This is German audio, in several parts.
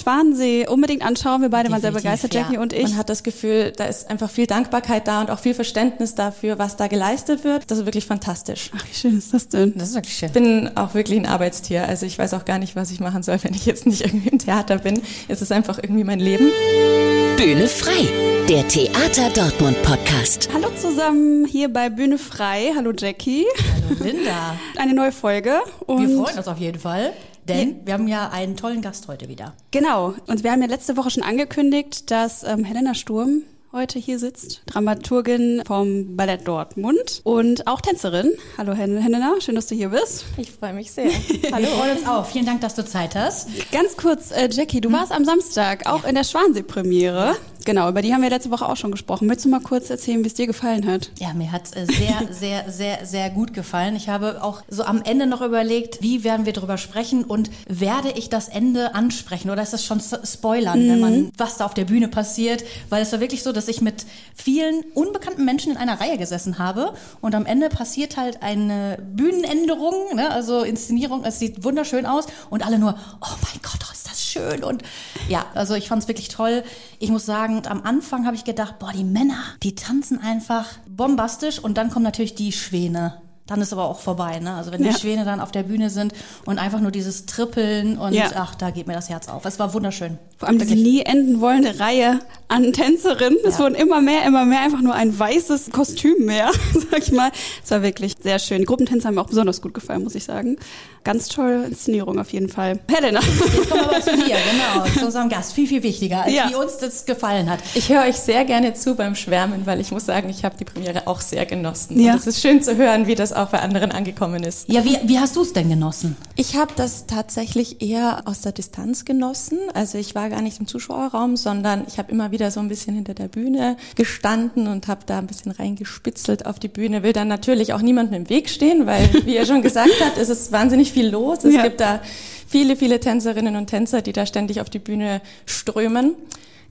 Schwanensee unbedingt anschauen. Wir beide waren sehr begeistert, Jackie ja. und ich. Man hat das Gefühl, da ist einfach viel Dankbarkeit da und auch viel Verständnis dafür, was da geleistet wird. Das ist wirklich fantastisch. Ach, wie schön ist das denn? Das ist wirklich schön. Ich bin auch wirklich ein Arbeitstier. Also ich weiß auch gar nicht, was ich machen soll, wenn ich jetzt nicht irgendwie im Theater bin. Es ist einfach irgendwie mein Leben. Bühne frei, der Theater Dortmund Podcast. Hallo zusammen hier bei Bühne frei. Hallo Jackie. Hallo Linda. Eine neue Folge. Und Wir freuen uns auf jeden Fall, denn wir haben ja einen tollen Gast heute wieder. Genau. Und wir haben ja letzte Woche schon angekündigt, dass ähm, Helena Sturm heute hier sitzt, Dramaturgin vom Ballett Dortmund und auch Tänzerin. Hallo Hel- Helena, schön, dass du hier bist. Ich freue mich sehr. Wir freuen uns auch. Vielen Dank, dass du Zeit hast. Ganz kurz, äh, Jackie, du warst am Samstag auch in der Schwansee-Premiere. Genau, über die haben wir letzte Woche auch schon gesprochen. Möchtest du mal kurz erzählen, wie es dir gefallen hat? Ja, mir hat's äh, sehr, sehr, sehr, sehr gut gefallen. Ich habe auch so am Ende noch überlegt, wie werden wir drüber sprechen und werde ich das Ende ansprechen oder ist das schon spoilern, wenn man was da auf der Bühne passiert? Weil es war wirklich so, dass ich mit vielen unbekannten Menschen in einer Reihe gesessen habe und am Ende passiert halt eine Bühnenänderung, ne? also Inszenierung. Es sieht wunderschön aus und alle nur, oh mein Gott, oh, schön und ja, also ich fand es wirklich toll. Ich muss sagen, am Anfang habe ich gedacht, boah, die Männer, die tanzen einfach bombastisch und dann kommen natürlich die Schwäne. Dann ist aber auch vorbei, ne? Also wenn Ja. die Schwäne dann auf der Bühne sind und einfach nur dieses Trippeln und Ja. ach, da geht mir das Herz auf. Es war wunderschön. Vor allem diese nie enden wollende Reihe an Tänzerinnen. Es Ja. wurden immer mehr, immer mehr, einfach nur ein weißes Kostüm mehr, sag ich mal. Es war wirklich sehr schön. Die Gruppentänze haben mir auch besonders gut gefallen, muss ich sagen. Ganz tolle Inszenierung auf jeden Fall. Helena. Jetzt kommen wir aber zu dir, genau, zu unserem Gast. Viel, viel wichtiger, als Ja. wie uns das gefallen hat. Ich höre euch sehr gerne zu beim Schwärmen, weil ich muss sagen, ich habe die Premiere auch sehr genossen. Ja. Und es ist schön zu hören, wie das auch bei anderen angekommen ist. Ja, wie, wie hast du es denn genossen? Ich habe das tatsächlich eher aus der Distanz genossen. Also ich war gar nicht im Zuschauerraum, sondern ich habe immer wieder so ein bisschen hinter der Bühne gestanden und habe da ein bisschen reingespitzelt auf die Bühne. Will dann natürlich auch niemandem im Weg stehen, weil, wie ihr schon gesagt habt, es ist wahnsinnig viel los. Es Ja. gibt da viele, viele Tänzerinnen und Tänzer, die da ständig auf die Bühne strömen.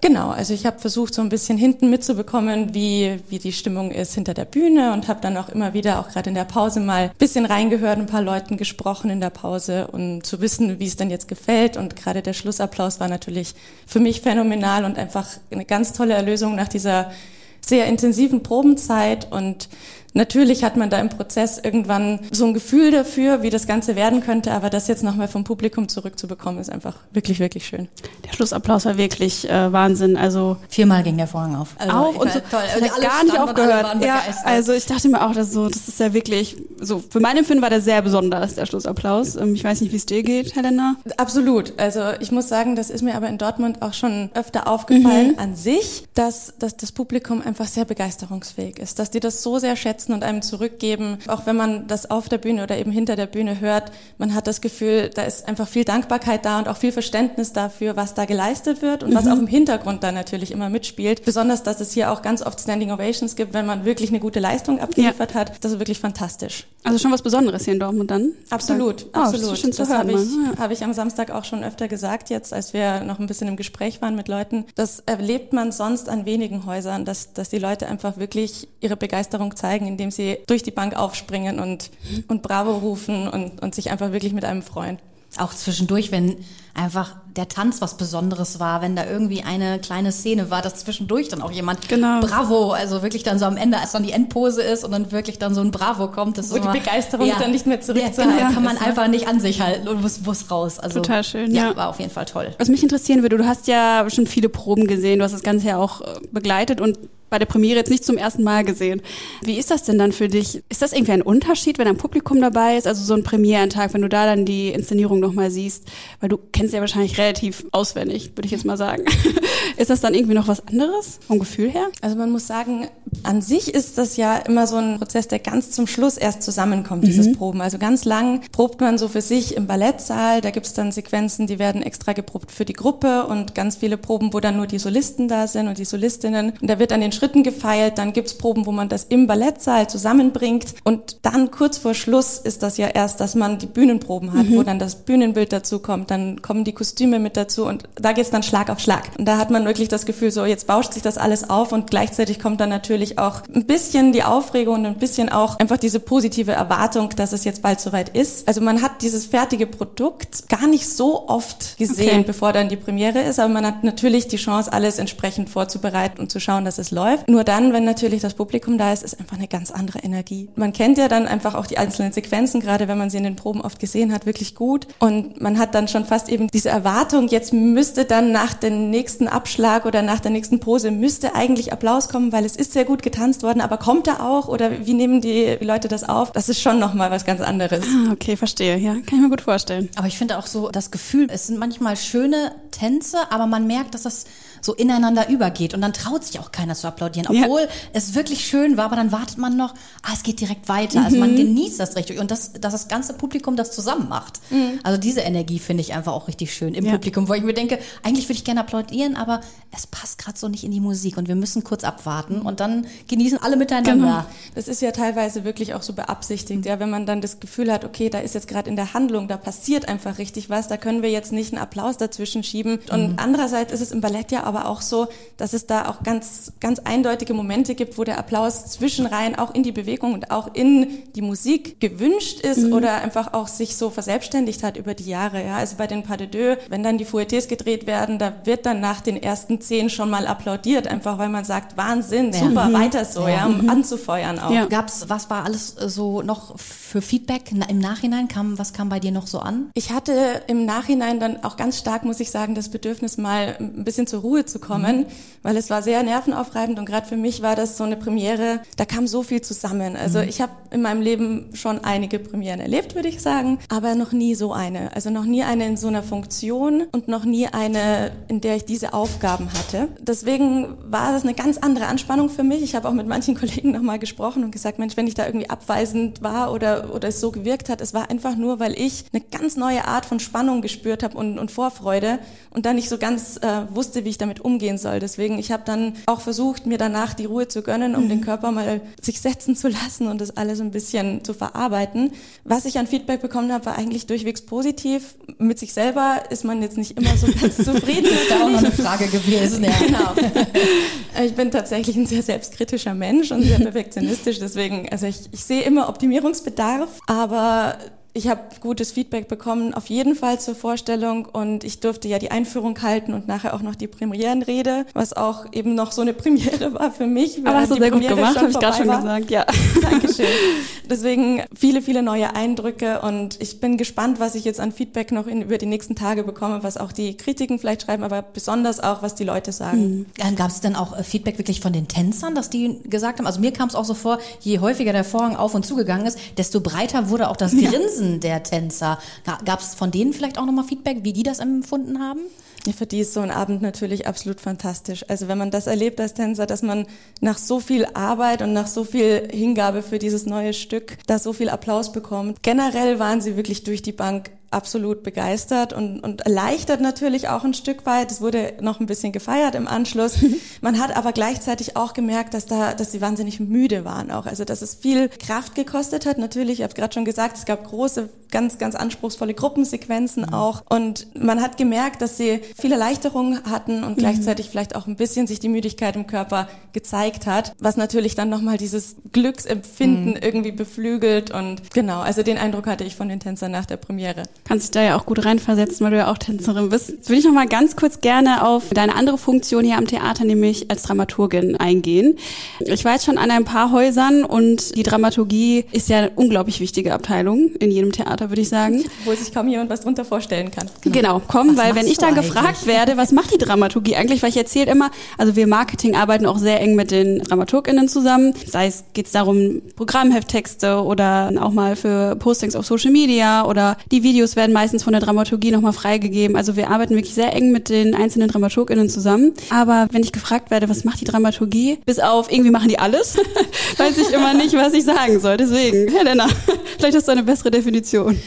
Genau, also ich habe versucht, so ein bisschen hinten mitzubekommen, wie, wie die Stimmung ist hinter der Bühne und habe dann auch immer wieder, auch gerade in der Pause mal ein bisschen reingehört, ein paar Leuten gesprochen in der Pause und zu wissen, wie es denn jetzt gefällt. Und gerade der Schlussapplaus war natürlich für mich phänomenal und einfach eine ganz tolle Erlösung nach dieser sehr intensiven Probenzeit und Natürlich hat man da im Prozess irgendwann so ein Gefühl dafür, wie das Ganze werden könnte, aber das jetzt nochmal vom Publikum zurückzubekommen, ist einfach wirklich, wirklich schön. Der Schlussapplaus war wirklich äh, Wahnsinn. Also Viermal ging der Vorhang auf. Also, auf ich und so. toll. Hat alle gar nicht standen und alle aufgehört. waren Ja, also ich dachte mir auch, dass so, das ist ja wirklich so. Für mein Empfinden war der sehr besonders der Schlussapplaus. Ähm, Ich weiß nicht, wie es dir geht, Helena. Absolut. Also ich muss sagen, das ist mir aber in Dortmund auch schon öfter aufgefallen an sich, dass, dass das Publikum einfach sehr begeisterungsfähig ist, dass die das so sehr schätzen und einem zurückgeben, auch wenn man das auf der Bühne oder eben hinter der Bühne hört, man hat das Gefühl, da ist einfach viel Dankbarkeit da und auch viel Verständnis dafür, was da geleistet wird und was auch im Hintergrund da natürlich immer mitspielt. Besonders, dass es hier auch ganz oft Standing Ovations gibt, wenn man wirklich eine gute Leistung abgeliefert hat. Das ist wirklich fantastisch. Also schon was Besonderes hier in Dortmund dann. Absolut, Oh, das absolut. schön zu das hören, habe ich. Ja. habe ich am Samstag auch schon öfter gesagt, jetzt, als wir noch ein bisschen im Gespräch waren mit Leuten. Das erlebt man sonst an wenigen Häusern, dass, dass die Leute einfach wirklich ihre Begeisterung zeigen, indem sie durch die Bank aufspringen und, und Bravo rufen und, und sich einfach wirklich mit einem freuen. auch zwischendurch, wenn einfach der Tanz was Besonderes war, wenn da irgendwie eine kleine Szene war, dass zwischendurch dann auch jemand Genau. Bravo, also wirklich dann so am Ende, als dann die Endpose ist und dann wirklich dann so ein Bravo kommt, das ist Wo die immer- Begeisterung dann nicht mehr zurückzuhalten Ja, genau, kann man ist, ne? einfach nicht an sich halten und muss, muss raus. Also, Total schön, Ja, ja. war auf jeden Fall toll. Was mich interessieren würde, du hast ja schon viele Proben gesehen, du hast das Ganze ja auch äh, begleitet und bei der Premiere jetzt nicht zum ersten Mal gesehen. Wie ist das denn dann für dich? Ist das irgendwie ein Unterschied, wenn ein Publikum dabei ist? Also so ein Premierentag, wenn du da dann die Inszenierung nochmal siehst? Weil du kennst ja wahrscheinlich relativ auswendig, würde ich jetzt mal sagen. ist das dann irgendwie noch was anderes vom Gefühl her? Also man muss sagen, an sich ist das ja immer so ein Prozess, der ganz zum Schluss erst zusammenkommt, dieses Proben. Also ganz lang probt man so für sich im Ballettsaal, da gibt's dann Sequenzen, die werden extra geprobt für die Gruppe und ganz viele Proben, wo dann nur die Solisten da sind und die Solistinnen. Und da wird an den Schritten gefeilt, dann gibt's Proben, wo man das im Ballettsaal zusammenbringt und dann kurz vor Schluss ist das ja erst, dass man die Bühnenproben hat, wo dann das Bühnenbild dazu kommt, dann kommen die Kostüme mit dazu und da geht's dann Schlag auf Schlag. Und da hat man wirklich das Gefühl, so jetzt bauscht sich das alles auf und gleichzeitig kommt dann natürlich auch ein bisschen die Aufregung und ein bisschen auch einfach diese positive Erwartung, dass es jetzt bald soweit ist. Also man hat dieses fertige Produkt gar nicht so oft gesehen, okay. bevor dann die Premiere ist, aber man hat natürlich die Chance, alles entsprechend vorzubereiten und zu schauen, dass es läuft. Nur dann, wenn natürlich das Publikum da ist, ist einfach eine ganz andere Energie. Man kennt ja dann einfach auch die einzelnen Sequenzen, gerade wenn man sie in den Proben oft gesehen hat, wirklich gut. Und man hat dann schon fast eben diese Erwartung, jetzt müsste dann nach dem nächsten Abschlag oder nach der nächsten Pose müsste eigentlich Applaus kommen, weil es ist sehr gut getanzt worden, aber kommt er auch oder wie nehmen die Leute das auf? Das ist schon nochmal was ganz anderes. Ah, okay, verstehe. Ja, kann ich mir gut vorstellen. Aber ich finde auch so das Gefühl, es sind manchmal schöne Tänze, aber man merkt, dass das so ineinander übergeht und dann traut sich auch keiner zu applaudieren, obwohl ja. es wirklich schön war, aber dann wartet man noch, ah, es geht direkt weiter. Mhm. Also man mhm. genießt das richtig und das, dass das ganze Publikum das zusammen macht. Mhm. Also diese Energie finde ich einfach auch richtig schön im ja. Publikum, wo ich mir denke, eigentlich würde ich gerne applaudieren, aber es passt gerade so nicht in die Musik und wir müssen kurz abwarten und dann genießen alle miteinander. Genau. Das ist ja teilweise wirklich auch so beabsichtigt, ja, wenn man dann das Gefühl hat, okay, da ist jetzt gerade in der Handlung, da passiert einfach richtig was, da können wir jetzt nicht einen Applaus dazwischen schieben. Und mhm. andererseits ist es im Ballett ja aber auch so, dass es da auch ganz, ganz eindeutige Momente gibt, wo der Applaus zwischenreihen auch in die Bewegung und auch in die Musik gewünscht ist mhm. oder einfach auch sich so verselbstständigt hat über die Jahre. Ja, also bei den Pas de Deux, wenn dann die Fouettes gedreht werden, da wird dann nach den ersten zehn schon mal applaudiert, einfach weil man sagt, Wahnsinn, ja. super, mhm. weiter so, ja, um mhm. anzufeuern auch. Ja. Gab's, was war alles so noch für Feedback im Nachhinein? Kam, was kam bei dir noch so an? Ich hatte im Nachhinein dann auch ganz stark, muss ich sagen, das Bedürfnis mal ein bisschen zur Ruhe zu kommen, mhm. weil es war sehr nervenaufreibend und gerade für mich war das so eine Premiere, da kam so viel zusammen. Also mhm. ich habe in meinem Leben schon einige Premieren erlebt, würde ich sagen, aber noch nie so eine. Also noch nie eine in so einer Funktion und noch nie eine, in der ich diese Aufgaben hatte. Deswegen war das eine ganz andere Anspannung für mich. Ich habe auch mit manchen Kollegen nochmal gesprochen und gesagt, Mensch, wenn ich da irgendwie abweisend war oder, oder es so gewirkt hat, es war einfach nur, weil ich eine ganz neue Art von Spannung gespürt habe und, und Vorfreude und dann nicht so ganz äh, wusste, wie ich damit umgehen soll. Deswegen, ich habe dann auch versucht, mir danach die Ruhe zu gönnen, um mhm. den Körper mal sich setzen zu lassen und das alles ein bisschen zu verarbeiten. Was ich an Feedback bekommen habe, war eigentlich durchwegs positiv. Mit sich selber ist man jetzt nicht immer so ganz zufrieden. das da auch noch eine Frage gewesen. Ja. Genau. Ich bin tatsächlich ein sehr selbstkritischer Mensch und sehr perfektionistisch. Deswegen, also ich, ich sehe immer Optimierungsbedarf, aber ich habe gutes Feedback bekommen, auf jeden Fall zur Vorstellung und ich durfte ja die Einführung halten und nachher auch noch die Premierenrede, was auch eben noch so eine Premiere war für mich. Aber hast du sehr Premiere gut gemacht, habe ich gerade schon gesagt, ja. Dankeschön. Deswegen viele, viele neue Eindrücke und ich bin gespannt, was ich jetzt an Feedback noch in, über die nächsten Tage bekomme, was auch die Kritiken vielleicht schreiben, aber besonders auch, was die Leute sagen. Mhm. Gab es denn auch äh, Feedback wirklich von den Tänzern, dass die gesagt haben, also mir kam es auch so vor, je häufiger der Vorhang auf und zugegangen ist, desto breiter wurde auch das Grinsen Grinsen der Tänzer. Gab es von denen vielleicht auch nochmal Feedback, wie die das empfunden haben? Ja, für die ist so ein Abend natürlich absolut fantastisch. Also wenn man das erlebt als Tänzer, dass man nach so viel Arbeit und nach so viel Hingabe für dieses neue Stück da so viel Applaus bekommt. Generell waren sie wirklich durch die Bank absolut begeistert und, und erleichtert natürlich auch ein Stück weit. Es wurde noch ein bisschen gefeiert im Anschluss. Man hat aber gleichzeitig auch gemerkt, dass da, dass sie wahnsinnig müde waren auch. Also dass es viel Kraft gekostet hat. Natürlich, ich habe gerade schon gesagt, es gab große, ganz, ganz anspruchsvolle Gruppensequenzen mhm. auch. Und man hat gemerkt, dass sie viel Erleichterung hatten und mhm. gleichzeitig vielleicht auch ein bisschen sich die Müdigkeit im Körper gezeigt hat, was natürlich dann nochmal dieses Glücksempfinden mhm. irgendwie beflügelt. Und genau, also den Eindruck hatte ich von den Tänzern nach der Premiere kannst dich da ja auch gut reinversetzen, weil du ja auch Tänzerin bist. Jetzt würde ich noch mal ganz kurz gerne auf deine andere Funktion hier am Theater, nämlich als Dramaturgin eingehen. Ich war jetzt schon an ein paar Häusern und die Dramaturgie ist ja eine unglaublich wichtige Abteilung in jedem Theater, würde ich sagen. Wo sich kaum jemand was drunter vorstellen kann. Genau, genau komm, was weil wenn ich dann eigentlich? gefragt werde, was macht die Dramaturgie eigentlich, weil ich erzähle immer, also wir Marketing arbeiten auch sehr eng mit den DramaturgInnen zusammen. Sei es geht es darum, Programmhefttexte oder auch mal für Postings auf Social Media oder die Videos werden meistens von der Dramaturgie nochmal freigegeben. Also wir arbeiten wirklich sehr eng mit den einzelnen DramaturgInnen zusammen. Aber wenn ich gefragt werde, was macht die Dramaturgie? Bis auf, irgendwie machen die alles, weiß ich immer nicht, was ich sagen soll. Deswegen, Helena, Vielleicht hast du eine bessere Definition.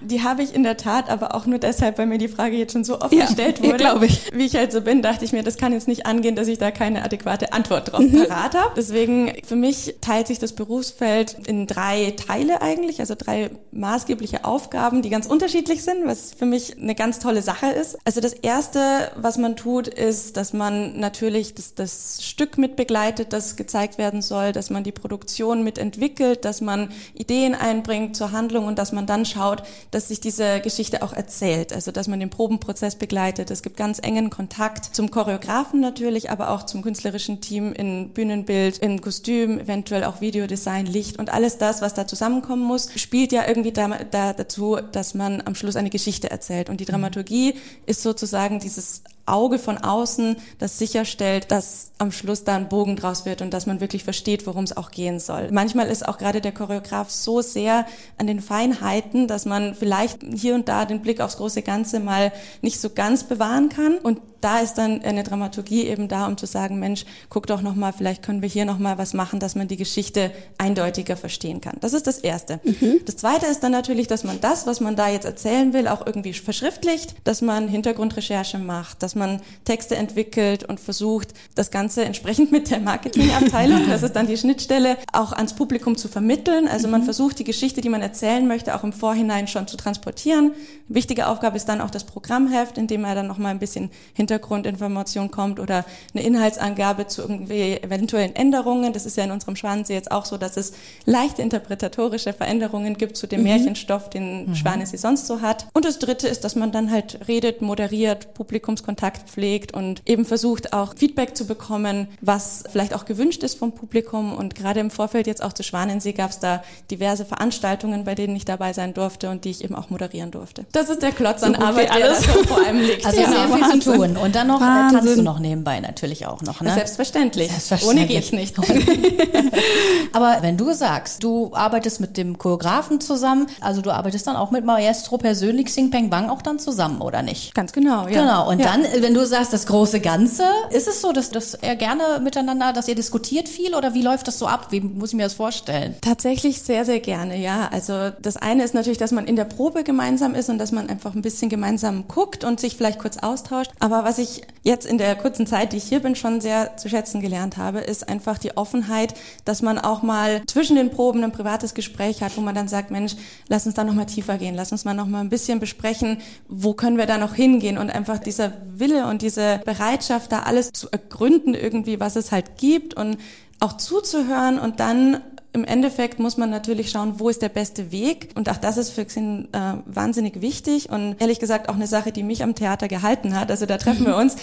Die habe ich in der Tat, aber auch nur deshalb, weil mir die Frage jetzt schon so oft Ja, gestellt wurde. glaub ich. Wie ich halt so bin, dachte ich mir, das kann jetzt nicht angehen, dass ich da keine adäquate Antwort drauf parat habe. Deswegen, für mich teilt sich das Berufsfeld in drei Teile eigentlich, also drei maßgebliche Aufgaben, die ganz unterschiedlich sind, was für mich eine ganz tolle Sache ist. Also das erste, was man tut, ist, dass man natürlich das, das Stück mit begleitet, das gezeigt werden soll, dass man die Produktion mitentwickelt, dass man Ideen einbringt zur Handlung und dass man dann schaut, dass sich diese Geschichte auch erzählt. Also dass man den Probenprozess begleitet. Es gibt ganz engen Kontakt zum Choreografen natürlich, aber auch zum künstlerischen Team in Bühnenbild, in Kostüm, eventuell auch Videodesign, Licht und alles das, was da zusammenkommen muss, spielt ja irgendwie da, da dazu, dass man am Schluss eine Geschichte erzählt. Und die Dramaturgie ist sozusagen dieses Auge von außen, das sicherstellt, dass am Schluss da ein Bogen draus wird und dass man wirklich versteht, worum es auch gehen soll. Manchmal ist auch gerade der Choreograf so sehr an den Feinheiten, dass man vielleicht hier und da den Blick aufs große Ganze mal nicht so ganz bewahren kann. Und da ist dann eine Dramaturgie eben da, um zu sagen, Mensch, guck doch noch mal, vielleicht können wir hier noch mal was machen, dass man die Geschichte eindeutiger verstehen kann. Das ist das Erste. Das Zweite ist dann natürlich, dass man das, was man da jetzt erzählen will, auch irgendwie verschriftlicht, dass man Hintergrundrecherche macht, dass man Texte entwickelt und versucht, das Ganze entsprechend mit der Marketingabteilung, das ist dann die Schnittstelle, auch ans Publikum zu vermitteln. Also man versucht, die Geschichte, die man erzählen möchte, auch im Vorhinein schon zu transportieren. Wichtige Aufgabe ist dann auch das Programmheft, in dem er dann noch mal ein bisschen Hintergrundinformation kommt oder eine Inhaltsangabe zu irgendwie eventuellen Änderungen. Das ist ja in unserem Schwanensee jetzt auch so, dass es leichte interpretatorische Veränderungen gibt zu dem Märchenstoff, den Schwanesee sonst so hat. Und das Dritte ist, dass man dann halt redet, moderiert, Publikumskontakt pflegt und eben versucht auch Feedback zu bekommen, was vielleicht auch gewünscht ist vom Publikum. Und gerade im Vorfeld jetzt auch zu Schwanensee gab es da diverse Veranstaltungen, bei denen ich dabei sein durfte und die ich eben auch moderieren durfte. Das ist der Klotz an So Arbeit, der alles. so vor allem liegt. Also Ja. sehr viel Wahnsinn. zu tun. Und dann noch äh, Wahnsinn. tanzt du noch nebenbei natürlich auch noch. Ne? Selbstverständlich. Selbstverständlich. Ohne geht's nicht. Aber wenn du sagst, du arbeitest mit dem Choreografen zusammen, also du arbeitest dann auch mit Maestro persönlich Sing Peng Bang auch dann zusammen, oder nicht? Ganz genau, ja. Genau, und ja. dann, wenn du sagst, das große Ganze, ist es so, dass, dass er gerne miteinander, dass ihr diskutiert viel oder wie läuft das so ab? Wie muss ich mir das vorstellen? Tatsächlich sehr, sehr gerne, ja. Also das eine ist natürlich, dass man in der Probe gemeinsam ist und dass man einfach ein bisschen gemeinsam guckt und sich vielleicht kurz austauscht. Aber was ich jetzt in der kurzen Zeit, die ich hier bin, schon sehr zu schätzen gelernt habe, ist einfach die Offenheit, dass man auch mal zwischen den Proben ein privates Gespräch hat, wo man dann sagt, Mensch, lass uns da noch mal tiefer gehen, lass uns mal noch mal ein bisschen besprechen, wo können wir da noch hingehen und einfach dieser Wille und diese Bereitschaft, da alles zu ergründen irgendwie, was es halt gibt und auch zuzuhören und dann im Endeffekt muss man natürlich schauen, wo ist der beste Weg. Und auch das ist für Xin äh, wahnsinnig wichtig und ehrlich gesagt auch eine Sache, die mich am Theater gehalten hat. Also da treffen wir uns,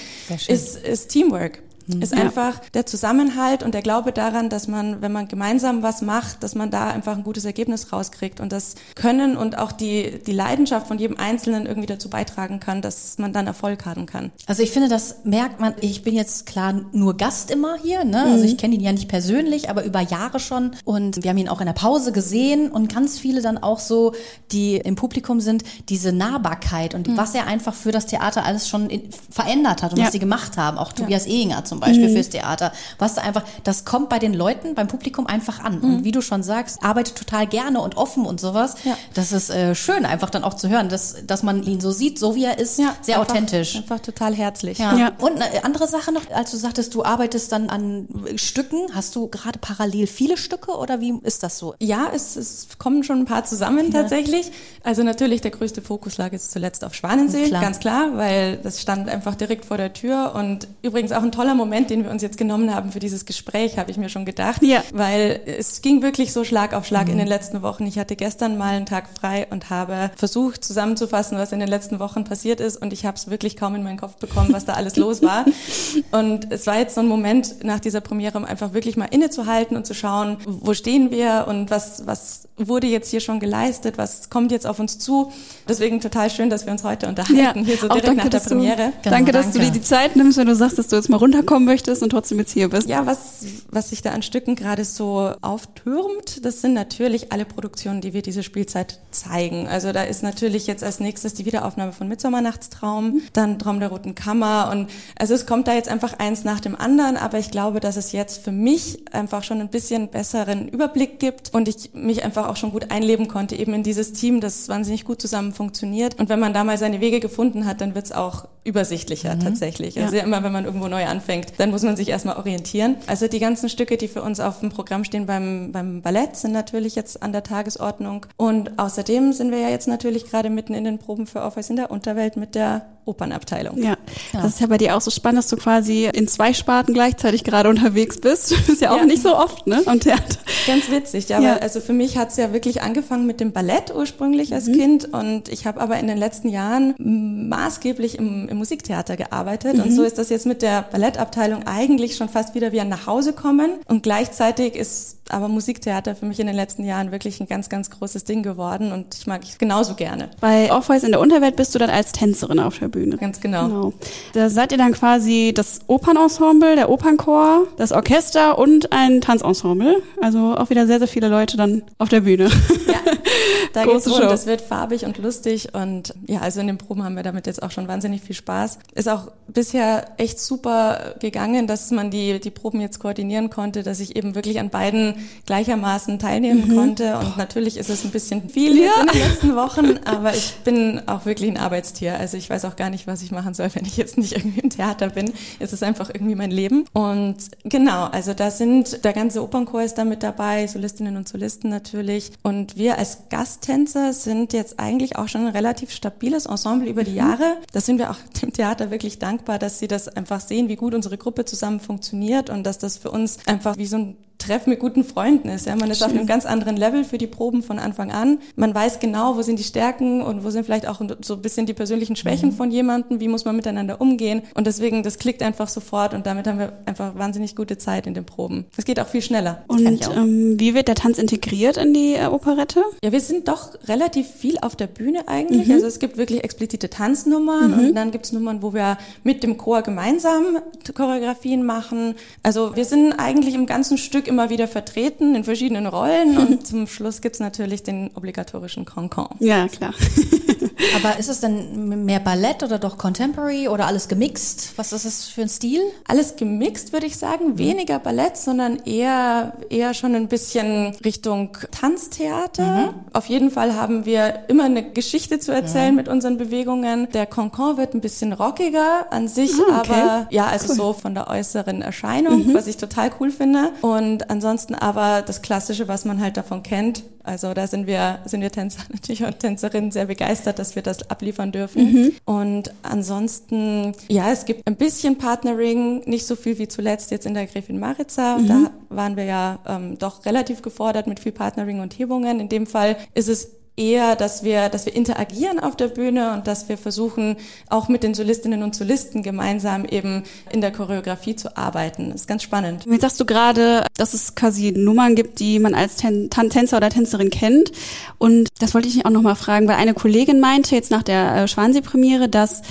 ist, ist Teamwork. Ist Ja. einfach der Zusammenhalt und der Glaube daran, dass man, wenn man gemeinsam was macht, dass man da einfach ein gutes Ergebnis rauskriegt und das Können und auch die, die Leidenschaft von jedem Einzelnen irgendwie dazu beitragen kann, dass man dann Erfolg haben kann. Also ich finde, das merkt man, ich bin jetzt klar nur Gast immer hier, ne? Also ich kenne ihn ja nicht persönlich, aber über Jahre schon und wir haben ihn auch in der Pause gesehen und ganz viele dann auch so, die im Publikum sind, diese Nahbarkeit und was er einfach für das Theater alles schon in, verändert hat und Ja. was sie gemacht haben, auch Tobias Ehinger zum Beispiel fürs Theater, was da einfach, das kommt bei den Leuten, beim Publikum einfach an und wie du schon sagst, arbeitet total gerne und offen und sowas. Ja. Das ist äh, schön einfach dann auch zu hören, dass, dass man ihn so sieht, so wie er ist, sehr einfach, authentisch. Einfach total herzlich. Ja. Ja. Und eine andere Sache noch, als du sagtest, du arbeitest dann an Stücken, hast du gerade parallel viele Stücke oder wie ist das so? Ja, es, es kommen schon ein paar zusammen tatsächlich. Also natürlich der größte Fokus lag jetzt zuletzt auf Schwanensee, Klar. ganz klar, weil das stand einfach direkt vor der Tür und übrigens auch ein toller Moment, den wir uns jetzt genommen haben für dieses Gespräch, habe ich mir schon gedacht, Ja. weil es ging wirklich so Schlag auf Schlag in den letzten Wochen. Ich hatte gestern mal einen Tag frei und habe versucht zusammenzufassen, was in den letzten Wochen passiert ist und ich habe es wirklich kaum in meinen Kopf bekommen, was da alles los war. Und es war jetzt so ein Moment nach dieser Premiere, um einfach wirklich mal innezuhalten und zu schauen, wo stehen wir und was, was wurde jetzt hier schon geleistet, was kommt jetzt auf uns zu. Deswegen total schön, dass wir uns heute unterhalten, hier so direkt danke, nach der dass du- Premiere. Genau, danke, dass du danke. dir die Zeit nimmst, wenn du sagst, dass du jetzt mal runterkommen möchtest und trotzdem jetzt hier bist. Ja, was, was sich da an Stücken gerade so auftürmt, das sind natürlich alle Produktionen, die wir diese Spielzeit zeigen. Also da ist natürlich jetzt als nächstes die Wiederaufnahme von Mitsommernachtstraum, dann Traum der Roten Kammer und also es kommt da jetzt einfach eins nach dem anderen, aber ich glaube, dass es jetzt für mich einfach schon ein bisschen besseren Überblick gibt und ich mich einfach auch schon gut einleben konnte eben in dieses Team, das wahnsinnig gut zusammen funktioniert. Und wenn man da mal seine Wege gefunden hat, dann wird es auch übersichtlicher mhm. tatsächlich. Also ja. immer, wenn man irgendwo neu anfängt, dann muss man sich erstmal orientieren. Also die ganzen Stücke, die für uns auf dem Programm stehen beim, beim Ballett, sind natürlich jetzt an der Tagesordnung. Und außerdem sind wir ja jetzt natürlich gerade mitten in den Proben für Office in der Unterwelt mit der Opernabteilung. Ja. ja. das ist ja bei dir auch so spannend, dass du quasi in zwei Sparten gleichzeitig gerade unterwegs bist. Das ist ja auch ja. nicht so oft, ne, am Theater. Ganz witzig, ja, ja. Weil, also für mich hat es ja wirklich angefangen mit dem Ballett ursprünglich als mhm. Kind und ich habe aber in den letzten Jahren maßgeblich im, im Musiktheater gearbeitet mhm. und so ist das jetzt mit der Ballettabteilung eigentlich schon fast wieder wie ein Nachhausekommen und gleichzeitig ist aber Musiktheater für mich in den letzten Jahren wirklich ein ganz, ganz großes Ding geworden und ich mag es genauso gerne. Bei Orpheus in der Unterwelt bist du dann als Tänzerin auf der Bühne. Ganz genau. genau. Da seid ihr dann quasi das Opernensemble, der Opernchor, das Orchester und ein Tanzensemble. Also auch wieder sehr, sehr viele Leute dann auf der Bühne. Ja, da geht's rund. Das wird farbig und lustig und ja, also in den Proben haben wir damit jetzt auch schon wahnsinnig viel Spaß. Ist auch bisher echt super gegangen, dass man die, die Proben jetzt koordinieren konnte, dass ich eben wirklich an beiden gleichermaßen teilnehmen mhm. konnte. Und natürlich ist es ein bisschen viel ja. jetzt in den letzten Wochen, aber ich bin auch wirklich ein Arbeitstier. Also ich weiß auch gar nicht, was ich machen soll, wenn ich jetzt nicht irgendwie im Theater bin. Es ist einfach irgendwie mein Leben. Und genau, also da sind, der ganze Opernchor ist da mit dabei, Solistinnen und Solisten natürlich. Und wir als Gasttänzer sind jetzt eigentlich auch schon ein relativ stabiles Ensemble über die mhm. Jahre. Da sind wir auch dem Theater wirklich dankbar, dass sie das einfach sehen, wie gut unsere Gruppe zusammen funktioniert und dass das für uns einfach wie so ein Treff mit guten Freunden ist. Ja, man ist Schön. auf einem ganz anderen Level für die Proben von Anfang an. Man weiß genau, wo sind die Stärken und wo sind vielleicht auch so ein bisschen die persönlichen Schwächen mhm. von jemandem, wie muss man miteinander umgehen. Und deswegen, das klickt einfach sofort und damit haben wir einfach wahnsinnig gute Zeit in den Proben. Es geht auch viel schneller. Und ähm, wie wird der Tanz integriert in die äh, Operette? Ja, wir sind doch relativ viel auf der Bühne eigentlich. Mhm. Also es gibt wirklich explizite Tanznummern mhm. und dann gibt es Nummern, wo wir mit dem Chor gemeinsam Choreografien machen. Also wir sind eigentlich im ganzen Stück immer wieder vertreten in verschiedenen Rollen und zum Schluss gibt's natürlich den obligatorischen Cancan. Ja, klar. Aber ist es denn mehr Ballett oder doch Contemporary oder alles gemixt? Was ist es für ein Stil? Alles gemixt, würde ich sagen. Weniger Ballett, sondern eher, eher schon ein bisschen Richtung Tanztheater. Mhm. Auf jeden Fall haben wir immer eine Geschichte zu erzählen mhm. mit unseren Bewegungen. Der Cancan wird ein bisschen rockiger an sich, ah, okay. aber ja, also cool. so von der äußeren Erscheinung, mhm. was ich total cool finde. Und ansonsten aber das Klassische, was man halt davon kennt. Also da sind wir, sind wir Tänzer natürlich und Tänzerinnen sehr begeistert, dass wir das abliefern dürfen. Mhm. Und ansonsten, ja, es gibt ein bisschen Partnering, nicht so viel wie zuletzt jetzt in der Gräfin Maritza. Mhm. Da waren wir ja ähm, doch relativ gefordert mit viel Partnering und Hebungen. In dem Fall ist es eher, dass wir, dass wir interagieren auf der Bühne und dass wir versuchen, auch mit den Solistinnen und Solisten gemeinsam eben in der Choreografie zu arbeiten. Das ist ganz spannend. Jetzt sagst du gerade, dass es quasi Nummern gibt, die man als Tän Tänzer oder Tänzerin kennt. Und das wollte ich auch nochmal fragen, weil eine Kollegin meinte jetzt nach der äh, Schwansee-Premiere, dass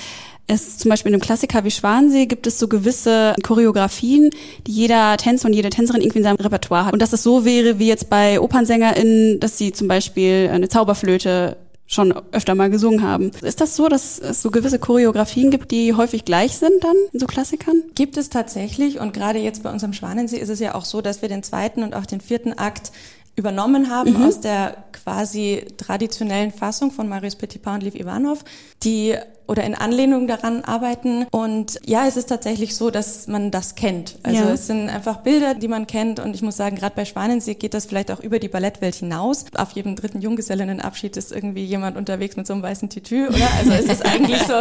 es zum Beispiel in einem Klassiker wie Schwansee gibt es so gewisse Choreografien, die jeder Tänzer und jede Tänzerin irgendwie in seinem Repertoire hat. Und dass es so wäre wie jetzt bei OpernsängerInnen, dass sie zum Beispiel eine Zauberflöte schon öfter mal gesungen haben. Ist das so, dass es so gewisse Choreografien gibt, die häufig gleich sind dann in so Klassikern? Gibt es tatsächlich und gerade jetzt bei unserem Schwanensee ist es ja auch so, dass wir den zweiten und auch den vierten Akt übernommen haben mhm. aus der quasi traditionellen Fassung von Marius Petipa und Liv Ivanov, die oder in Anlehnung daran arbeiten. Und ja, es ist tatsächlich so, dass man das kennt. Also ja. es sind einfach Bilder, die man kennt. Und ich muss sagen, gerade bei Schwanensee geht das vielleicht auch über die Ballettwelt hinaus. Auf jedem dritten Junggesellinnenabschied ist irgendwie jemand unterwegs mit so einem weißen Tütü, oder? Also es ist eigentlich so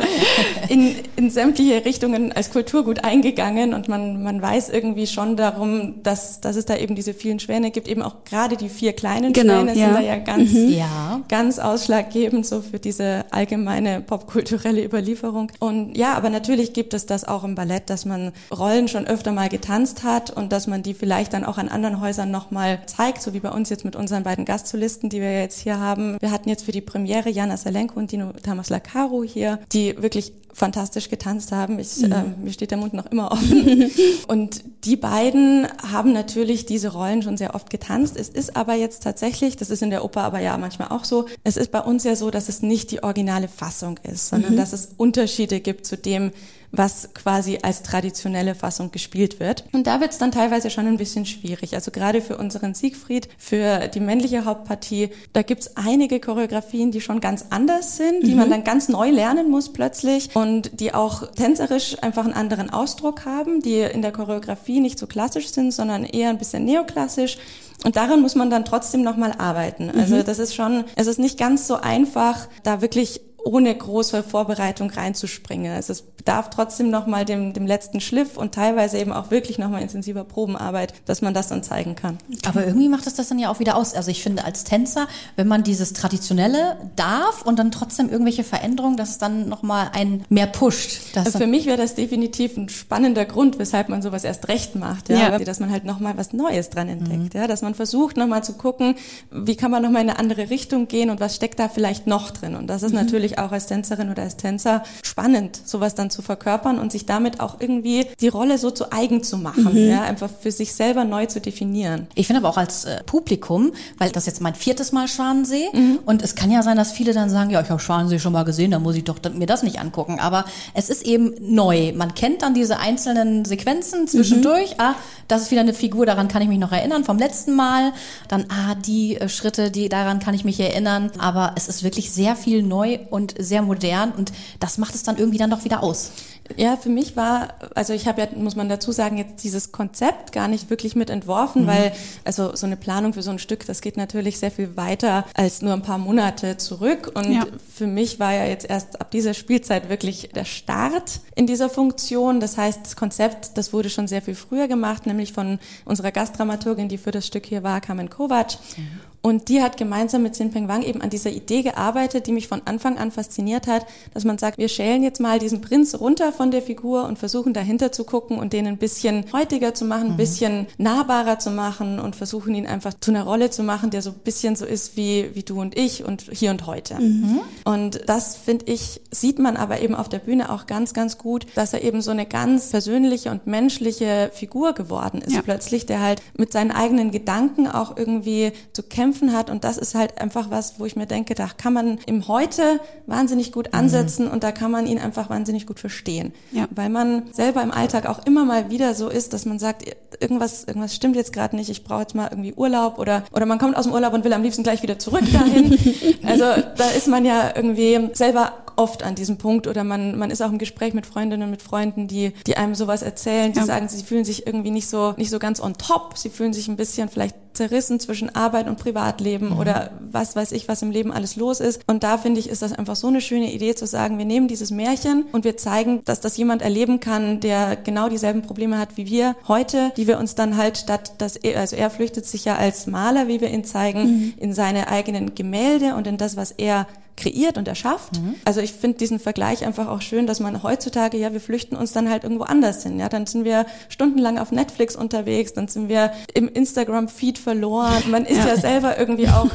in, in sämtliche Richtungen als Kulturgut eingegangen und man, man weiß irgendwie schon darum, dass, dass es da eben diese vielen Schwäne gibt. Eben auch gerade die vier kleinen genau, Schwäne ja. sind da ja ganz, mhm. ganz ausschlaggebend so für diese allgemeine popkulturelle tolle Überlieferung. Und ja, aber natürlich gibt es das auch im Ballett, dass man Rollen schon öfter mal getanzt hat und dass man die vielleicht dann auch an anderen Häusern nochmal zeigt, so wie bei uns jetzt mit unseren beiden Gastsolisten, die wir jetzt hier haben. Wir hatten jetzt für die Premiere Jana Salenko und Dino Tamas Lacaro hier, die wirklich fantastisch getanzt haben. Ich, mhm. äh, mir steht der Mund noch immer offen. und die beiden haben natürlich diese Rollen schon sehr oft getanzt. Es ist aber jetzt tatsächlich, das ist in der Oper aber ja manchmal auch so, es ist bei uns ja so, dass es nicht die originale Fassung ist, sondern mhm. dass es Unterschiede gibt zu dem, was quasi als traditionelle Fassung gespielt wird. Und da wird es dann teilweise schon ein bisschen schwierig. Also gerade für unseren Siegfried, für die männliche Hauptpartie, da gibt es einige Choreografien, die schon ganz anders sind, die mhm. man dann ganz neu lernen muss plötzlich und die auch tänzerisch einfach einen anderen Ausdruck haben, die in der Choreografie nicht so klassisch sind, sondern eher ein bisschen neoklassisch. Und daran muss man dann trotzdem nochmal arbeiten. Also mhm. das ist schon, es ist nicht ganz so einfach, da wirklich ohne große Vorbereitung reinzuspringen. Also es bedarf trotzdem nochmal dem, dem letzten Schliff und teilweise eben auch wirklich nochmal intensiver Probenarbeit, dass man das dann zeigen kann. Aber irgendwie macht es das dann ja auch wieder aus. Also ich finde als Tänzer, wenn man dieses Traditionelle darf und dann trotzdem irgendwelche Veränderungen, dass es dann nochmal einen mehr pusht. Also für mich wäre das definitiv ein spannender Grund, weshalb man sowas erst recht macht. Ja? ja. Dass man halt nochmal was Neues dran entdeckt. Mhm. Ja? Dass man versucht nochmal zu gucken, wie kann man nochmal in eine andere Richtung gehen und was steckt da vielleicht noch drin. Und das ist mhm. natürlich auch als Tänzerin oder als Tänzer spannend, sowas dann zu verkörpern und sich damit auch irgendwie die Rolle so zu eigen zu machen, mhm. ja, einfach für sich selber neu zu definieren. Ich finde aber auch als äh, Publikum, weil das jetzt mein viertes Mal Schwanensee mhm. und es kann ja sein, dass viele dann sagen, ja, ich habe Schwanensee schon mal gesehen, da muss ich doch mir das nicht angucken, aber es ist eben neu. Man kennt dann diese einzelnen Sequenzen zwischendurch, mhm. ah, das ist wieder eine Figur, daran kann ich mich noch erinnern vom letzten Mal, dann ah, die äh, Schritte, die daran kann ich mich erinnern, aber es ist wirklich sehr viel neu und sehr modern und das macht es dann irgendwie dann doch wieder aus. Ja, für mich war, also ich habe ja, muss man dazu sagen, jetzt dieses Konzept gar nicht wirklich mit entworfen, mhm. weil also so eine Planung für so ein Stück, das geht natürlich sehr viel weiter als nur ein paar Monate zurück. Und ja. für mich war ja jetzt erst ab dieser Spielzeit wirklich der Start in dieser Funktion. Das heißt, das Konzept, das wurde schon sehr viel früher gemacht, nämlich von unserer Gastdramaturgin, die für das Stück hier war, Carmen Kovac. Mhm. Und die hat gemeinsam mit Sin Peng Wang eben an dieser Idee gearbeitet, die mich von Anfang an fasziniert hat, dass man sagt, wir schälen jetzt mal diesen Prinz runter von der Figur und versuchen dahinter zu gucken und den ein bisschen heutiger zu machen, ein mhm. bisschen nahbarer zu machen und versuchen ihn einfach zu einer Rolle zu machen, der so ein bisschen so ist wie, wie du und ich und hier und heute. Mhm. Und das finde ich, sieht man aber eben auf der Bühne auch ganz, ganz gut, dass er eben so eine ganz persönliche und menschliche Figur geworden ist ja. plötzlich, der halt mit seinen eigenen Gedanken auch irgendwie zu kämpfen hat und das ist halt einfach was, wo ich mir denke, da kann man im Heute wahnsinnig gut ansetzen mhm. und da kann man ihn einfach wahnsinnig gut verstehen. Ja. Weil man selber im Alltag auch immer mal wieder so ist, dass man sagt, irgendwas, irgendwas stimmt jetzt gerade nicht, ich brauche jetzt mal irgendwie Urlaub oder, oder man kommt aus dem Urlaub und will am liebsten gleich wieder zurück dahin. also da ist man ja irgendwie selber oft an diesem Punkt oder man, man ist auch im Gespräch mit Freundinnen, mit Freunden, die, die einem sowas erzählen, die ja. sagen, sie fühlen sich irgendwie nicht so, nicht so ganz on top, sie fühlen sich ein bisschen vielleicht zerrissen zwischen Arbeit und Privatleben mhm. oder was weiß ich, was im Leben alles los ist. Und da finde ich, ist das einfach so eine schöne Idee zu sagen, wir nehmen dieses Märchen und wir zeigen, dass das jemand erleben kann, der genau dieselben Probleme hat wie wir heute, die wir uns dann halt statt, dass er, also er flüchtet sich ja als Maler, wie wir ihn zeigen, mhm. in seine eigenen Gemälde und in das, was er kreiert und erschafft. Mhm. Also ich finde diesen Vergleich einfach auch schön, dass man heutzutage, ja, wir flüchten uns dann halt irgendwo anders hin. Ja, dann sind wir stundenlang auf Netflix unterwegs, dann sind wir im Instagram-Feed verloren. Man ist ja. ja. selber irgendwie auch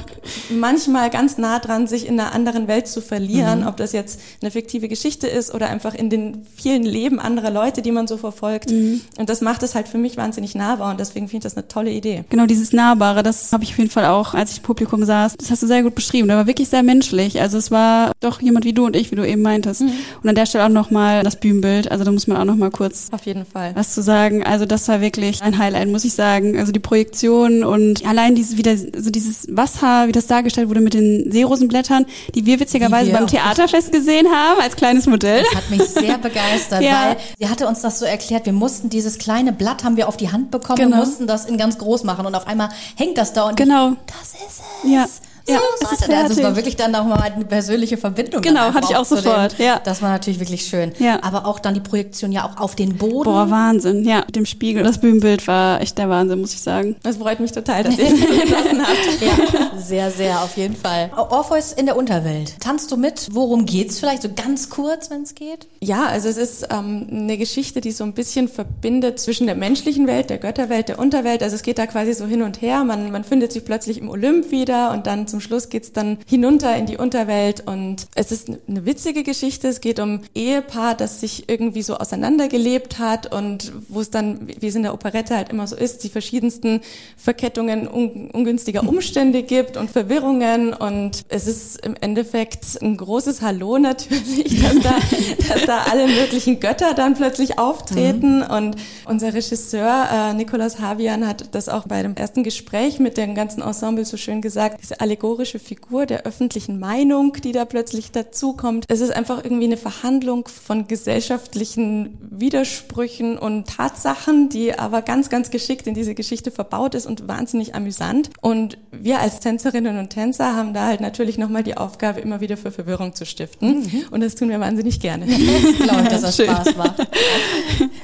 manchmal ganz nah dran, sich in einer anderen Welt zu verlieren, mhm. ob das jetzt eine fiktive Geschichte ist oder einfach in den vielen Leben anderer Leute, die man so verfolgt. Mhm. Und das macht es halt für mich wahnsinnig nahbar und deswegen finde ich das eine tolle Idee. Genau, dieses Nahbare, das habe ich auf jeden Fall auch, als ich im Publikum saß, das hast du sehr gut beschrieben. Der war wirklich sehr menschlich. Also also es war doch jemand wie du und ich, wie du eben meintest. Mhm. Und an der Stelle auch nochmal das Bühnenbild. Also da muss man auch nochmal kurz auf jeden Fall was zu sagen. Also das war wirklich ein Highlight, muss ich sagen. Also die Projektion und allein dieses wieder so dieses Wasser, wie das dargestellt wurde mit den Seerosenblättern, die wir witzigerweise die wir beim Theaterfest gesehen haben als kleines Modell. Das hat mich sehr begeistert, ja. weil sie hatte uns das so erklärt. Wir mussten dieses kleine Blatt haben wir auf die Hand bekommen genau. und mussten das in ganz groß machen und auf einmal hängt das da und genau. das ist es. Ja. Ja, so das, ist also es war wirklich dann auch mal eine persönliche Verbindung. Genau, hatte ich auch sofort. Dem, ja. Das war natürlich wirklich schön. Ja. Aber auch dann die Projektion ja auch auf den Boden. Boah, Wahnsinn. Ja, mit dem Spiegel. Das Bühnenbild war echt der Wahnsinn, muss ich sagen. Das freut mich total, dass ihr das genossen habt. Ja, sehr, sehr, auf jeden Fall. Orpheus in der Unterwelt. Tanzt du mit? Worum geht's vielleicht? So ganz kurz, wenn es geht? Ja, also es ist ähm, eine Geschichte, die so ein bisschen verbindet zwischen der menschlichen Welt, der Götterwelt, der Unterwelt. Also es geht da quasi so hin und her. Man, man findet sich plötzlich im Olymp wieder und dann zum Schluss geht's dann hinunter in die Unterwelt. Und es ist eine witzige Geschichte. Es geht um Ehepaar, das sich irgendwie so auseinandergelebt hat und wo es dann, wie es in der Operette halt immer so ist, die verschiedensten Verkettungen un ungünstiger Umstände gibt und Verwirrungen. Und es ist im Endeffekt ein großes Hallo natürlich, dass da, dass da alle möglichen Götter dann plötzlich auftreten. Mhm. Und unser Regisseur äh, Nikolaus Havian hat das auch bei dem ersten Gespräch mit dem ganzen Ensemble so schön gesagt, diese allegorische Figur der öffentlichen Meinung, die da plötzlich dazukommt. Es ist einfach irgendwie eine Verhandlung von gesellschaftlichen Widersprüchen und Tatsachen, die aber ganz, ganz geschickt in diese Geschichte verbaut ist und wahnsinnig amüsant. Und wir als Tänzerinnen und Tänzer haben da halt natürlich nochmal die Aufgabe, immer wieder für Verwirrung zu stiften. Mhm. Und das tun wir wahnsinnig gerne. Das glaube ich, dass das Spaß macht.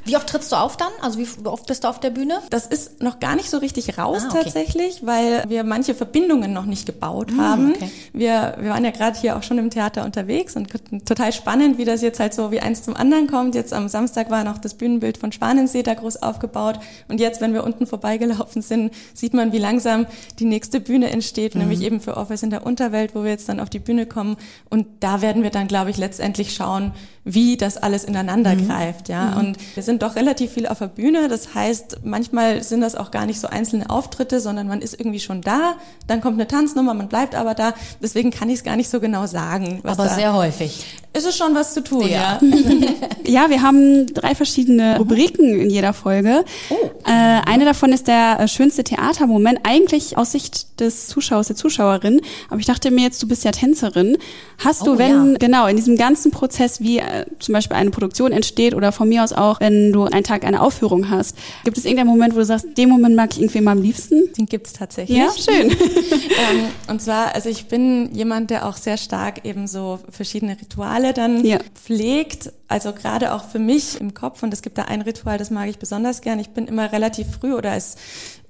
Wie oft trittst du auf dann? Also wie oft bist du auf der Bühne? Das ist noch gar nicht so richtig raus ah, okay. tatsächlich, weil wir manche Verbindungen noch nicht gebaut mhm, haben. Okay. Wir, wir waren ja gerade hier auch schon im Theater unterwegs und total spannend, wie das jetzt halt so wie eins zum anderen kommt. Jetzt am Samstag war noch das Bühnenbild von Schwanensee da groß aufgebaut und jetzt, wenn wir unten vorbeigelaufen sind, sieht man, wie langsam die nächste Bühne entsteht, mhm. nämlich eben für Office in der Unterwelt, wo wir jetzt dann auf die Bühne kommen und da werden wir dann, glaube ich, letztendlich schauen, wie das alles ineinander mhm. greift, ja. Mhm. Und wir sind doch relativ viel auf der Bühne. Das heißt, manchmal sind das auch gar nicht so einzelne Auftritte, sondern man ist irgendwie schon da, dann kommt eine Tanznummer, man bleibt aber da. Deswegen kann ich es gar nicht so genau sagen. aber sehr häufig. Ist es schon was zu tun, ja. Ja, ja wir haben drei verschiedene Rubriken in jeder Folge. Oh. Äh, eine davon ist der äh, schönste Theatermoment, eigentlich aus Sicht des Zuschauers, der Zuschauerin. Aber ich dachte mir jetzt, du bist ja Tänzerin. Hast du, oh, wenn, ja. genau, in diesem ganzen Prozess, wie äh, zum Beispiel eine Produktion entsteht oder von mir aus auch, wenn du einen Tag eine Aufführung hast, gibt es irgendeinen Moment, wo du sagst, den Moment mag ich irgendwie mal am liebsten? Den gibt's tatsächlich. Ja, schön. ähm, und zwar, also ich bin jemand, der auch sehr stark eben so verschiedene Rituale dann ja. pflegt. Also gerade auch für mich im Kopf. Und es gibt da ein Ritual, das mag ich besonders gern. Ich bin immer relativ früh oder als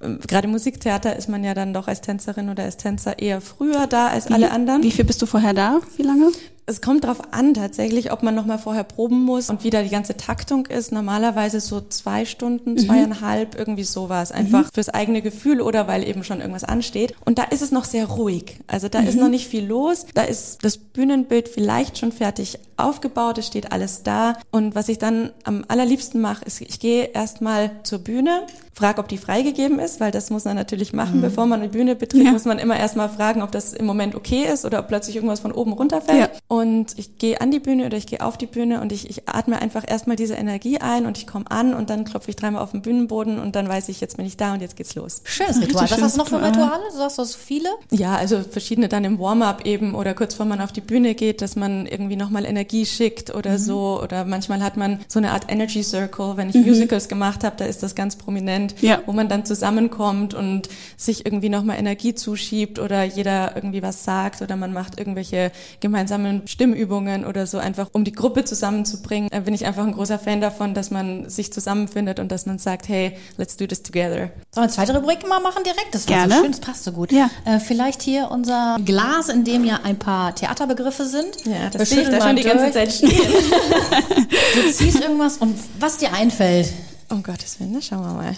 ähm, gerade Musiktheater ist man ja dann doch als Tänzerin oder als Tänzer eher früher da als wie, alle anderen. Wie viel bist du vorher da? Wie lange? Es kommt darauf an tatsächlich, ob man nochmal vorher proben muss und wie da die ganze Taktung ist. Normalerweise so zwei Stunden, mhm. zweieinhalb, irgendwie sowas. Einfach mhm. fürs eigene Gefühl oder weil eben schon irgendwas ansteht. Und da ist es noch sehr ruhig. Also da mhm. ist noch nicht viel los. Da ist das Bühnenbild vielleicht schon fertig aufgebaut. Es steht alles da. Und was ich dann am allerliebsten mache, ist, ich gehe erstmal zur Bühne, frage, ob die freigegeben ist, weil das muss man natürlich machen. Mhm. Bevor man eine Bühne betritt, ja. muss man immer erstmal fragen, ob das im Moment okay ist oder ob plötzlich irgendwas von oben runterfällt. Ja. Und ich gehe an die Bühne oder ich gehe auf die Bühne und ich, ich atme einfach erstmal diese Energie ein und ich komme an und dann klopfe ich dreimal auf den Bühnenboden und dann weiß ich, jetzt bin ich da und jetzt geht's los. Schönes Ritual. Was hast du noch für Rituale? Du sagst du so viele? Ja, also verschiedene dann im Warm-up eben oder kurz vor man auf die Bühne geht, dass man irgendwie nochmal Energie schickt oder mhm. so. Oder manchmal hat man so eine Art Energy Circle. Wenn ich mhm. Musicals gemacht habe, da ist das ganz prominent, ja. wo man dann zusammenkommt und sich irgendwie nochmal Energie zuschiebt oder jeder irgendwie was sagt oder man macht irgendwelche gemeinsamen Stimmübungen oder so, einfach um die Gruppe zusammenzubringen. Da bin ich einfach ein großer Fan davon, dass man sich zusammenfindet und dass man sagt, hey, let's do this together. Sollen wir eine zweite Rubrik mal machen direkt? Das war Gerne. so schön, das passt so gut. Ja. Äh, vielleicht hier unser Glas, in dem ja ein paar Theaterbegriffe sind. Ja, das sehe ich da schon die ganze Zeit stehen. du ziehst irgendwas und was dir einfällt. Um Gottes Willen, schauen wir mal.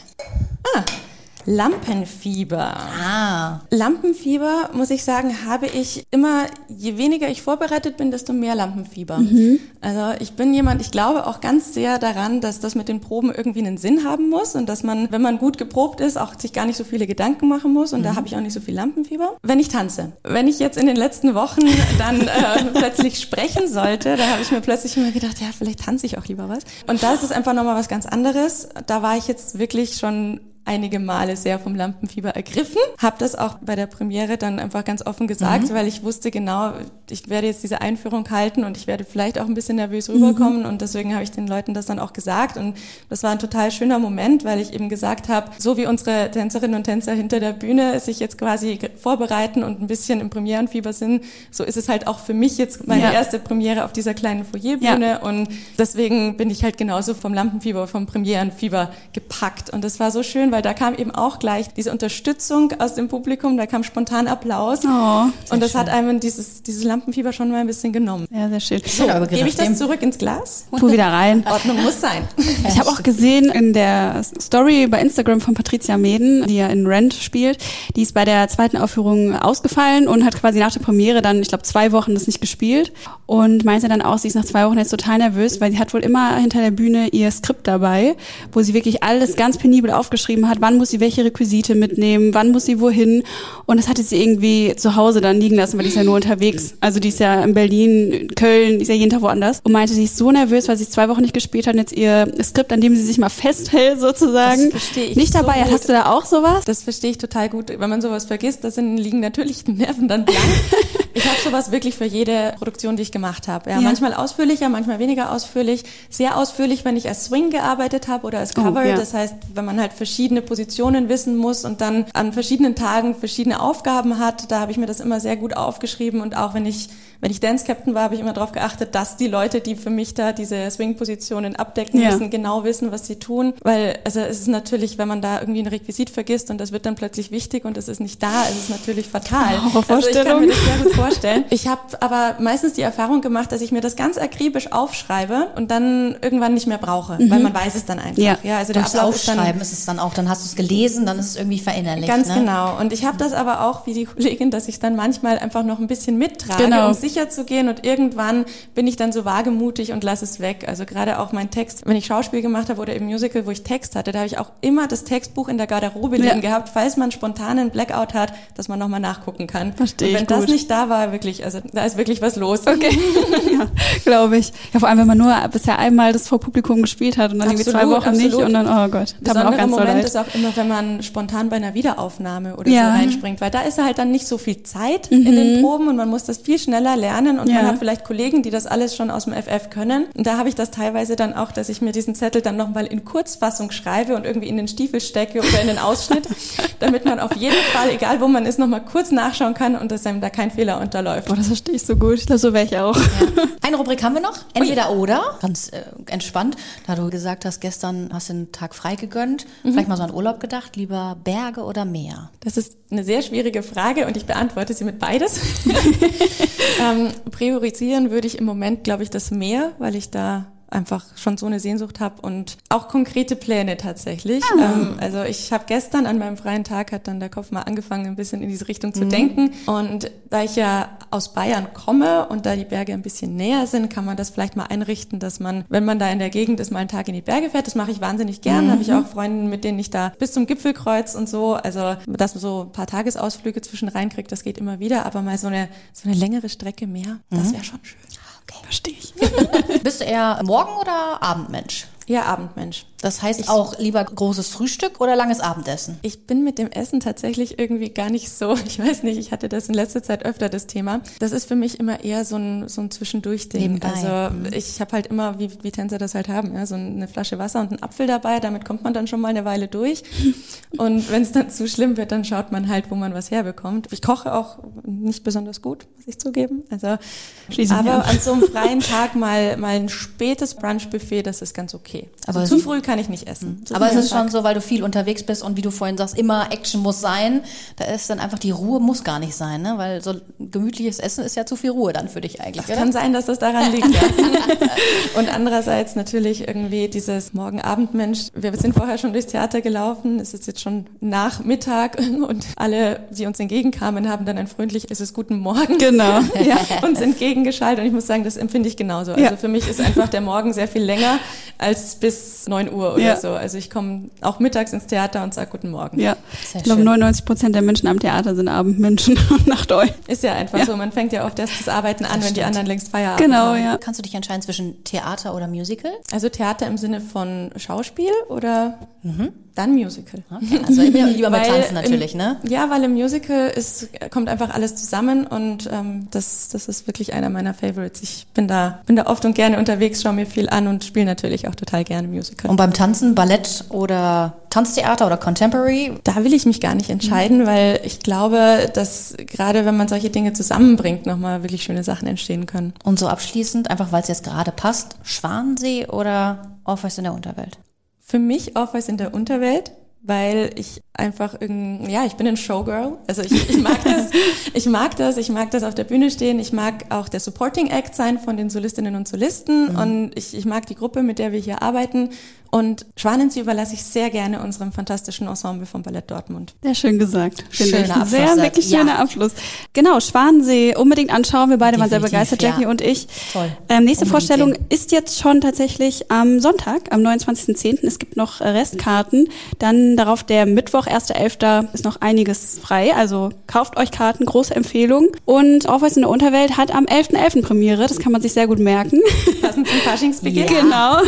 Ah, Lampenfieber. Ah. Lampenfieber, muss ich sagen, habe ich immer, je weniger ich vorbereitet bin, desto mehr Lampenfieber. Mhm. Also ich bin jemand, ich glaube auch ganz sehr daran, dass das mit den Proben irgendwie einen Sinn haben muss und dass man, wenn man gut geprobt ist, auch sich gar nicht so viele Gedanken machen muss und mhm. da habe ich auch nicht so viel Lampenfieber. Wenn ich tanze. Wenn ich jetzt in den letzten Wochen dann äh, plötzlich sprechen sollte, da habe ich mir plötzlich immer gedacht, ja, vielleicht tanze ich auch lieber was. Und da ist es einfach nochmal was ganz anderes. Da war ich jetzt wirklich schon einige Male sehr vom Lampenfieber ergriffen. Habe das auch bei der Premiere dann einfach ganz offen gesagt, mhm. weil ich wusste genau, ich werde jetzt diese Einführung halten und ich werde vielleicht auch ein bisschen nervös rüberkommen mhm. und deswegen habe ich den Leuten das dann auch gesagt und das war ein total schöner Moment, weil ich eben gesagt habe, so wie unsere Tänzerinnen und Tänzer hinter der Bühne sich jetzt quasi vorbereiten und ein bisschen im Premierenfieber sind, so ist es halt auch für mich jetzt meine ja. erste Premiere auf dieser kleinen Foyerbühne ja. und deswegen bin ich halt genauso vom Lampenfieber, vom Premierenfieber gepackt und das war so schön, weil da kam eben auch gleich diese Unterstützung aus dem Publikum, da kam spontan Applaus oh, und das schön. hat einem dieses, dieses Lampenfieber schon mal ein bisschen genommen. Ja, sehr schön. So, gebe ich das zurück ins Glas? Tu wieder rein. Ordnung muss sein. Ich habe auch gesehen in der Story bei Instagram von Patricia Meden, die ja in Rent spielt, die ist bei der zweiten Aufführung ausgefallen und hat quasi nach der Premiere dann, ich glaube, zwei Wochen das nicht gespielt und meinte dann auch, sie ist nach zwei Wochen jetzt total nervös, weil sie hat wohl immer hinter der Bühne ihr Skript dabei, wo sie wirklich alles ganz penibel aufgeschrieben hat, wann muss sie welche Requisite mitnehmen, wann muss sie wohin und das hatte sie irgendwie zu Hause dann liegen lassen, weil die ist ja nur unterwegs. Also die ist ja in Berlin, Köln, die ist ja jeden Tag woanders und meinte, sie ist so nervös, weil sie zwei Wochen nicht gespielt hat und jetzt ihr Skript, an dem sie sich mal festhält sozusagen, nicht dabei so Hast du da auch sowas? Das verstehe ich total gut. Wenn man sowas vergisst, das sind, liegen natürlich die Nerven dann blank. ich habe sowas wirklich für jede Produktion, die ich gemacht habe. Ja, ja, Manchmal ausführlicher, manchmal weniger ausführlich. Sehr ausführlich, wenn ich als Swing gearbeitet habe oder als Cover. Oh, ja. Das heißt, wenn man halt verschiedene Positionen wissen muss und dann an verschiedenen Tagen verschiedene Aufgaben hat, da habe ich mir das immer sehr gut aufgeschrieben. Und auch wenn ich wenn ich Dance Captain war, habe ich immer darauf geachtet, dass die Leute, die für mich da diese Swing-Positionen abdecken ja. müssen, genau wissen, was sie tun. Weil also es ist natürlich, wenn man da irgendwie ein Requisit vergisst und das wird dann plötzlich wichtig und es ist nicht da, ist es natürlich fatal. Also ich kann mir das sehr gut vorstellen. Ich habe aber meistens die Erfahrung gemacht, dass ich mir das ganz akribisch aufschreibe und dann irgendwann nicht mehr brauche, mhm. weil man weiß es dann einfach. Ja, ja also der Ablauf ist dann, ist es dann auch, dann hast du es gelesen, dann ist es irgendwie verinnerlicht. Ganz ne? genau. Und ich habe das aber auch, wie die Kollegin, dass ich es dann manchmal einfach noch ein bisschen mittrage, genau. um sicher zu gehen und irgendwann bin ich dann so wagemutig und lasse es weg. Also gerade auch mein Text, wenn ich Schauspiel gemacht habe oder im Musical, wo ich Text hatte, da habe ich auch immer das Textbuch in der Garderobe ja. liegen gehabt, falls man spontan einen Blackout hat, dass man nochmal nachgucken kann. Verstehe und wenn das nicht da war, wirklich, also da ist wirklich was los. Okay, ja, glaube ich. Ja, vor allem, wenn man nur bisher einmal das vor Publikum gespielt hat und dann absolut, irgendwie zwei Wochen absolut. nicht und dann, oh Gott, da man auch ganz Moment ist auch immer, wenn man spontan bei einer Wiederaufnahme oder ja. so reinspringt, weil da ist halt dann nicht so viel Zeit mhm. in den. Proben und man muss das viel schneller lernen und ja. man hat vielleicht Kollegen, die das alles schon aus dem FF können. Und da habe ich das teilweise dann auch, dass ich mir diesen Zettel dann nochmal in Kurzfassung schreibe und irgendwie in den Stiefel stecke oder in den Ausschnitt, damit man auf jeden Fall, egal wo man ist, nochmal kurz nachschauen kann und dass einem da kein Fehler unterläuft. Boah, das verstehe ich so gut. Ich glaube, so wäre ich auch. Ja. Eine Rubrik haben wir noch. Entweder Ui. oder. Ganz äh, entspannt. Da du gesagt hast, gestern hast du einen Tag frei gegönnt. Mhm. Vielleicht mal so an Urlaub gedacht. Lieber Berge oder Meer? Das ist eine sehr schwierige Frage und ich beantworte sie mit beides. ähm, priorisieren würde ich im Moment, glaube ich, das Meer, weil ich da einfach schon so eine Sehnsucht habe und auch konkrete Pläne tatsächlich. Ah. Ähm, also ich habe gestern an meinem freien Tag hat dann der Kopf mal angefangen, ein bisschen in diese Richtung zu mhm. denken. Und da ich ja aus Bayern komme und da die Berge ein bisschen näher sind, kann man das vielleicht mal einrichten, dass man, wenn man da in der Gegend ist, mal einen Tag in die Berge fährt. Das mache ich wahnsinnig gern. Mhm. Habe ich auch Freunde, mit denen ich da bis zum Gipfelkreuz und so. Also dass man so ein paar Tagesausflüge zwischen reinkriegt, das geht immer wieder. Aber mal so eine so eine längere Strecke mehr, das mhm. wäre schon schön. Okay. Verstehe ich. Bist du eher Morgen- oder Abendmensch? Ja, Abendmensch. Das heißt ich, auch lieber großes Frühstück oder langes Abendessen? Ich bin mit dem Essen tatsächlich irgendwie gar nicht so, ich weiß nicht, ich hatte das in letzter Zeit öfter das Thema. Das ist für mich immer eher so ein, so ein Zwischendurch-Ding. Also mhm. ich habe halt immer, wie, wie Tänzer das halt haben, ja, so eine Flasche Wasser und einen Apfel dabei, damit kommt man dann schon mal eine Weile durch. und wenn es dann zu schlimm wird, dann schaut man halt, wo man was herbekommt. Ich koche auch nicht besonders gut, muss ich zugeben. Also, Schließen aber an so einem freien Tag mal, mal ein spätes Brunch-Buffet, das ist ganz okay okay. Also aber zu früh kann ich nicht essen. Zu aber es ist schon so, weil du viel unterwegs bist und wie du vorhin sagst, immer Action muss sein. Da ist dann einfach die Ruhe muss gar nicht sein, ne? Weil so gemütliches Essen ist ja zu viel Ruhe dann für dich eigentlich. Das oder? kann sein, dass das daran liegt. ja. und andererseits natürlich irgendwie dieses Morgen-Abend-Mensch. Wir sind vorher schon durchs Theater gelaufen. Es ist jetzt schon Nachmittag und alle, die uns entgegenkamen, haben dann ein freundliches Guten Morgen genau. ja, uns entgegengeschaltet. Und ich muss sagen, das empfinde ich genauso. Also ja. für mich ist einfach der Morgen sehr viel länger als bis neun Uhr oder ja. so. Also ich komme auch mittags ins Theater und sage Guten Morgen. Ja, Sehr ich glaube 99 Prozent der Menschen am Theater sind Abendmenschen und Nachteu. Ist ja einfach ja. so. Man fängt ja oft erst das Arbeiten an, das wenn stimmt. die anderen längst Feierabend genau, haben. Genau, ja. Kannst du dich entscheiden zwischen Theater oder Musical? Also Theater im Sinne von Schauspiel oder? Mhm. Dann Musical. Okay, also lieber Weil Tanzen natürlich, im, ne? Ja, weil im Musical ist, kommt einfach alles zusammen und ähm, das, das ist wirklich einer meiner Favorites. Ich bin da, bin da oft und gerne unterwegs, schaue mir viel an und spiele natürlich auch total gerne Musical. Und beim Tanzen, Ballett oder Tanztheater oder Contemporary? Da will ich mich gar nicht entscheiden, weil ich glaube, dass gerade wenn man solche Dinge zusammenbringt, nochmal wirklich schöne Sachen entstehen können. Und so abschließend, einfach weil es jetzt gerade passt, Schwansee oder Orpheus in der Unterwelt? Für mich Orpheus in der Unterwelt, weil ich einfach irgendwie, ja, ich bin ein Showgirl. Also ich, ich mag das, ich mag das, ich mag das auf der Bühne stehen. Ich mag auch der Supporting Act sein von den Solistinnen und Solisten mhm. und ich, ich mag die Gruppe, mit der wir hier arbeiten. Und Schwanensee überlasse ich sehr gerne unserem fantastischen Ensemble vom Ballett Dortmund. Sehr schön gesagt. Schöner ich. Abschluss. Sehr, wirklich schöner ja. Abschluss. Genau, Schwanensee unbedingt anschauen. Wir beide Definitiv, waren sehr begeistert, Jackie ja. und ich. Toll. Ähm, nächste unbedingt Vorstellung sehen. ist jetzt schon tatsächlich am Sonntag, am 29.10. Es gibt noch Restkarten. Dann darauf der Mittwoch, 1.11. ist noch einiges frei. Also kauft euch Karten, große Empfehlung. Und Aufweis in der Unterwelt hat am 11.11. .11. Premiere. Das kann man sich sehr gut merken. Passend zum Faschingsbeginn. Ja. Genau.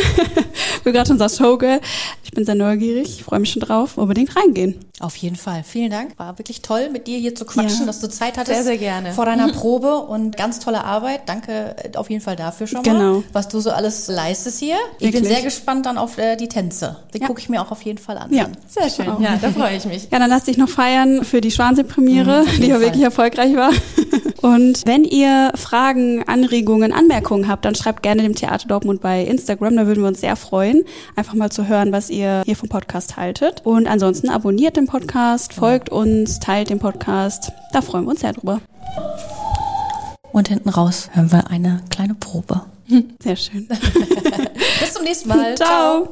Wir gerade schon sagst, Showgirl. Ich bin sehr neugierig, ich freue mich schon drauf. Unbedingt reingehen. Auf jeden Fall. Vielen Dank. War wirklich toll, mit dir hier zu quatschen, ja. dass du Zeit hattest. Sehr, sehr gerne. Vor deiner Probe und ganz tolle Arbeit. Danke äh, auf jeden Fall dafür schon mal. Genau. Was du so alles leistest hier. Ich wirklich? bin sehr gespannt dann auf äh, die Tänze. Die ja. gucke ich mir auch auf jeden Fall an. Ja, sehr schön. Ja, da freue ich mich. Ja, dann lass dich noch feiern für die Schwansee-Premiere, mhm, die ja wirklich erfolgreich war. Und wenn ihr Fragen, Anregungen, Anmerkungen habt, dann schreibt gerne dem Theater Dortmund bei Instagram. Da würden wir uns sehr freuen, einfach mal zu hören, was ihr hier vom Podcast haltet. Und ansonsten abonniert den Podcast, folgt uns, teilt den Podcast. Da freuen wir uns sehr drüber. Und hinten raus hören wir eine kleine Probe. Sehr schön. Bis zum nächsten Mal. Ciao. Ciao.